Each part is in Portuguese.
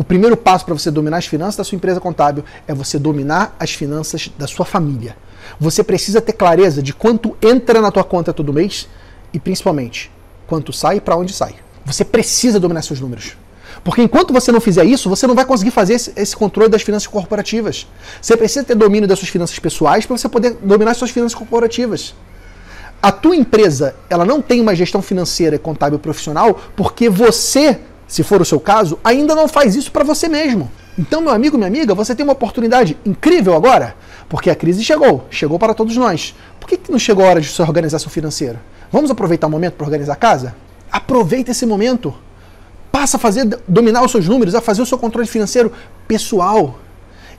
O primeiro passo para você dominar as finanças da sua empresa contábil é você dominar as finanças da sua família. Você precisa ter clareza de quanto entra na tua conta todo mês e principalmente quanto sai e para onde sai. Você precisa dominar seus números. Porque enquanto você não fizer isso, você não vai conseguir fazer esse, controle das finanças corporativas. Você precisa ter domínio das suas finanças pessoais para você poder dominar as suas finanças corporativas. A tua empresa, ela não tem uma gestão financeira e contábil profissional porque você, se for o seu caso, ainda não faz isso para você mesmo. Então, meu amigo, minha amiga, você tem uma oportunidade incrível agora, porque a crise chegou, chegou para todos nós. Por que, que não chegou a hora de você organizar seu financeiro? Vamos aproveitar o momento para organizar a casa? Aproveita esse momento. Passa a fazer, dominar os seus números, a fazer o seu controle financeiro pessoal.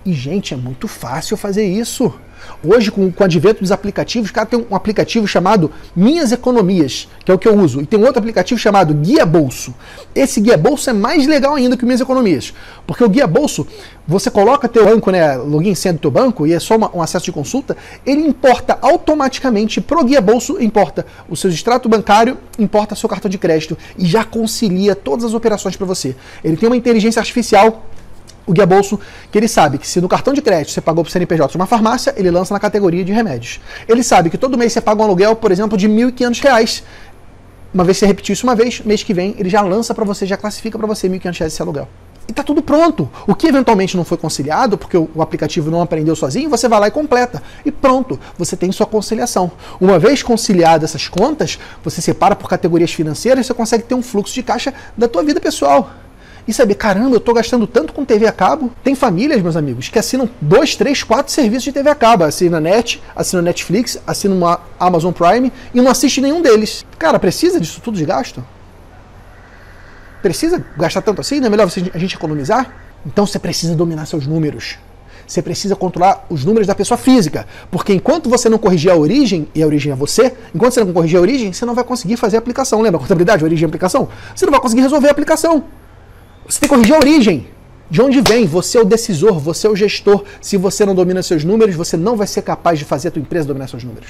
E, gente, é muito fácil fazer isso. Hoje, com, com o advento dos aplicativos, o cara tem um aplicativo chamado Minhas Economias, que é o que eu uso, e tem outro aplicativo chamado Guia Bolso. Esse Guia Bolso é mais legal ainda que o Minhas Economias, porque o Guia Bolso, você coloca teu banco, né, login sendo do teu banco, e é só uma, um acesso de consulta, ele importa automaticamente pro Guia Bolso, importa o seu extrato bancário, importa seu cartão de crédito, e já concilia todas as operações para você. Ele tem uma inteligência artificial o Guia Bolso, que ele sabe que se no cartão de crédito você pagou para o CNPJ de uma farmácia, ele lança na categoria de remédios. Ele sabe que todo mês você paga um aluguel, por exemplo, de R$ 1.500. Uma vez você repetiu isso uma vez, mês que vem ele já lança para você, já classifica para você R$ 1.500 esse aluguel. E tá tudo pronto. O que eventualmente não foi conciliado, porque o, o aplicativo não aprendeu sozinho, você vai lá e completa. E pronto, você tem sua conciliação. Uma vez conciliadas essas contas, você separa por categorias financeiras, você consegue ter um fluxo de caixa da tua vida pessoal e saber, caramba, eu estou gastando tanto com TV a cabo. Tem famílias, meus amigos, que assinam dois, três, quatro serviços de TV a cabo. Assina Net, assina Netflix, assina uma Amazon Prime e não assiste nenhum deles. Cara, precisa disso tudo de gasto? Precisa gastar tanto assim? Não é melhor a gente economizar? Então você precisa dominar seus números. Você precisa controlar os números da pessoa física. Porque enquanto você não corrigir a origem, e a origem é você, enquanto você não corrigir a origem, você não vai conseguir fazer a aplicação. Lembra? Contabilidade, origem e aplicação? Você não vai conseguir resolver a aplicação. Você tem que corrigir a origem. De onde vem? Você é o decisor, você é o gestor. Se você não domina seus números, você não vai ser capaz de fazer a tua empresa dominar seus números.